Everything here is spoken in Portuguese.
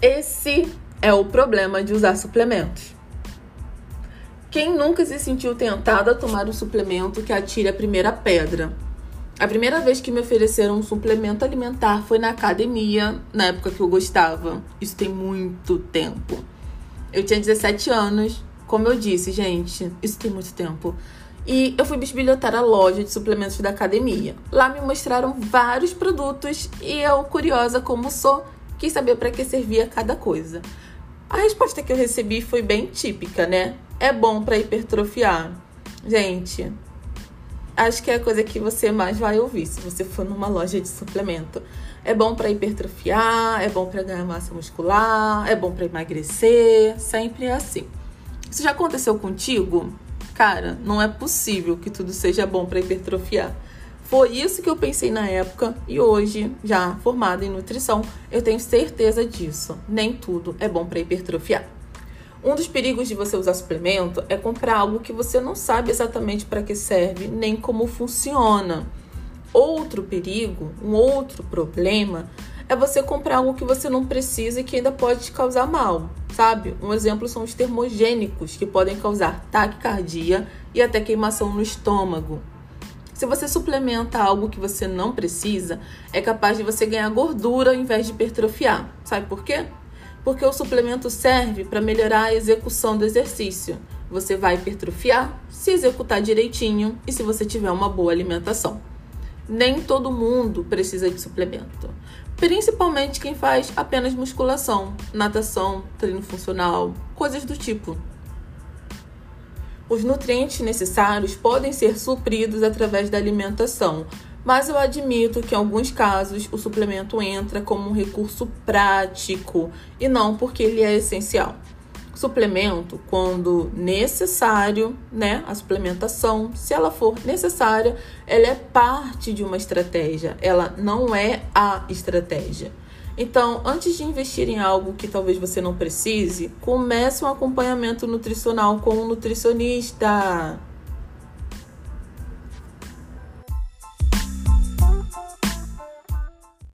Esse é o problema de usar suplementos. Quem nunca se sentiu tentado a tomar um suplemento que atire a primeira pedra? A primeira vez que me ofereceram um suplemento alimentar foi na academia, na época que eu gostava. Isso tem muito tempo. Eu tinha 17 anos, como eu disse, gente, isso tem muito tempo. E eu fui bisbilhotar a loja de suplementos da academia. Lá me mostraram vários produtos e eu, curiosa como sou, quis saber para que servia cada coisa. A resposta que eu recebi foi bem típica, né? É bom para hipertrofiar. Gente, acho que é a coisa que você mais vai ouvir se você for numa loja de suplemento. É bom para hipertrofiar, é bom para ganhar massa muscular, é bom para emagrecer, sempre é assim. Isso já aconteceu contigo? Cara, não é possível que tudo seja bom para hipertrofiar. Foi isso que eu pensei na época e hoje, já formada em nutrição, eu tenho certeza disso. Nem tudo é bom para hipertrofiar. Um dos perigos de você usar suplemento é comprar algo que você não sabe exatamente para que serve nem como funciona. Outro perigo, um outro problema, é você comprar algo que você não precisa e que ainda pode te causar mal, sabe? Um exemplo são os termogênicos, que podem causar taquicardia e até queimação no estômago. Se você suplementa algo que você não precisa, é capaz de você ganhar gordura ao invés de hipertrofiar. Sabe por quê? Porque o suplemento serve para melhorar a execução do exercício. Você vai hipertrofiar se executar direitinho e se você tiver uma boa alimentação. Nem todo mundo precisa de suplemento, principalmente quem faz apenas musculação, natação, treino funcional, coisas do tipo. Os nutrientes necessários podem ser supridos através da alimentação, mas eu admito que em alguns casos o suplemento entra como um recurso prático e não porque ele é essencial. Suplemento, quando necessário, né? A suplementação, se ela for necessária, ela é parte de uma estratégia, ela não é a estratégia. Então, antes de investir em algo que talvez você não precise, comece um acompanhamento nutricional com um nutricionista.